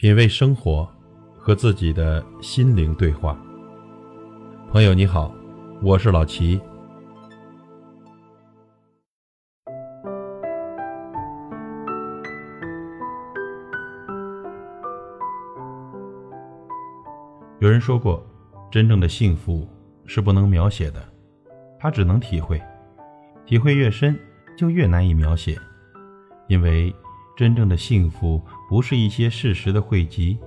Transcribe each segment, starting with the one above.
品味生活，和自己的心灵对话。朋友你好，我是老齐。有人说过，真正的幸福是不能描写的，它只能体会，体会越深，就越难以描写，因为。真正的幸福不是一些事实的汇集，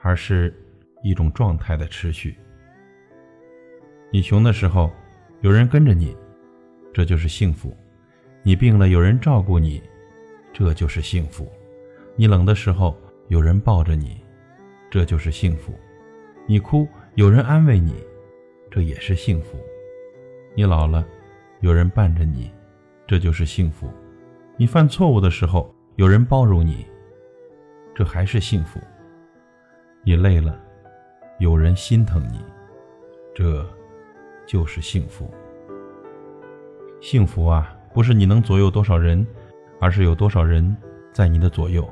而是一种状态的持续。你穷的时候，有人跟着你，这就是幸福；你病了，有人照顾你，这就是幸福；你冷的时候，有人抱着你，这就是幸福；你哭，有人安慰你，这也是幸福；你老了，有人伴着你，这就是幸福；你犯错误的时候。有人包容你，这还是幸福；你累了，有人心疼你，这就是幸福。幸福啊，不是你能左右多少人，而是有多少人在你的左右；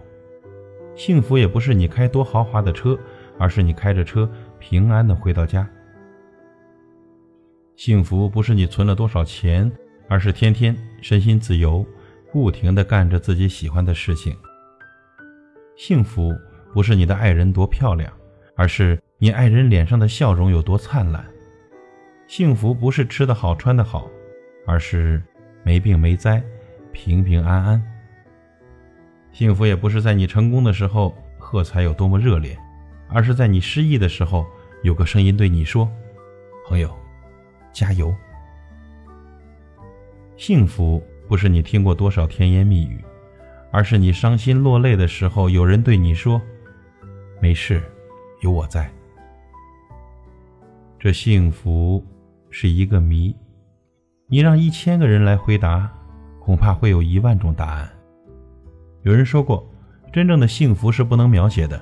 幸福也不是你开多豪华的车，而是你开着车平安的回到家；幸福不是你存了多少钱，而是天天身心自由。不停的干着自己喜欢的事情。幸福不是你的爱人多漂亮，而是你爱人脸上的笑容有多灿烂。幸福不是吃得好穿得好，而是没病没灾，平平安安。幸福也不是在你成功的时候喝彩有多么热烈，而是在你失意的时候有个声音对你说：“朋友，加油。”幸福。不是你听过多少甜言蜜语，而是你伤心落泪的时候，有人对你说：“没事，有我在。”这幸福是一个谜，你让一千个人来回答，恐怕会有一万种答案。有人说过，真正的幸福是不能描写的，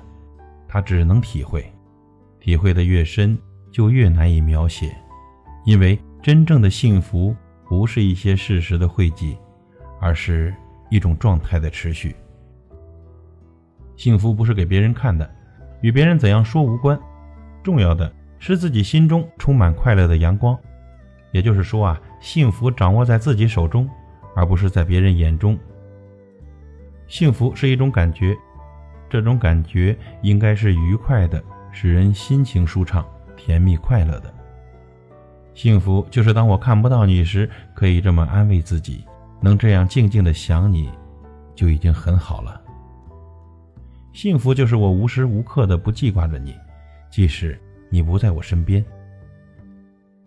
它只能体会，体会的越深，就越难以描写，因为真正的幸福。不是一些事实的汇集，而是一种状态的持续。幸福不是给别人看的，与别人怎样说无关，重要的是自己心中充满快乐的阳光。也就是说啊，幸福掌握在自己手中，而不是在别人眼中。幸福是一种感觉，这种感觉应该是愉快的，使人心情舒畅、甜蜜快乐的。幸福就是当我看不到你时，可以这么安慰自己，能这样静静的想你，就已经很好了。幸福就是我无时无刻的不记挂着你，即使你不在我身边。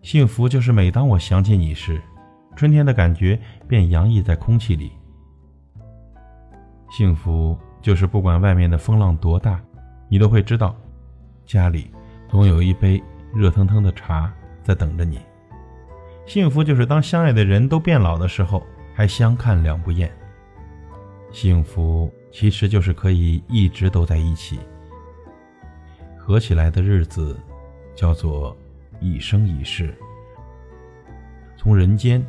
幸福就是每当我想起你时，春天的感觉便洋溢在空气里。幸福就是不管外面的风浪多大，你都会知道，家里总有一杯热腾腾的茶。在等着你。幸福就是当相爱的人都变老的时候，还相看两不厌。幸福其实就是可以一直都在一起，合起来的日子叫做一生一世，从人间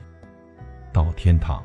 到天堂。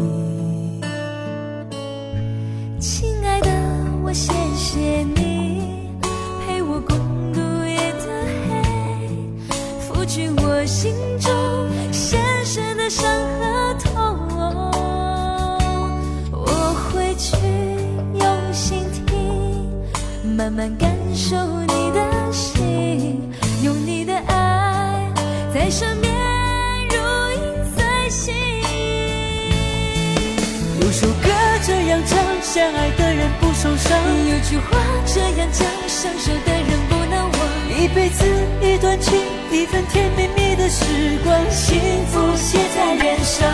去我心中深深的伤和痛，我会去用心听，慢慢感受你的心，用你的爱在身边如影随形。有首歌这样唱，相爱的人不受伤；有句话这样讲，相守的人。一辈子一段情一份甜蜜蜜的时光幸福写在脸上。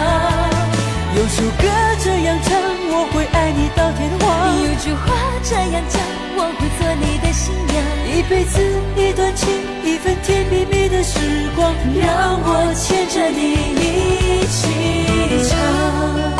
有首歌这样唱我会爱你到天荒。有句话这样讲我会做你的新娘。一辈子一段情一份甜蜜蜜的时光让我牵着你一起唱。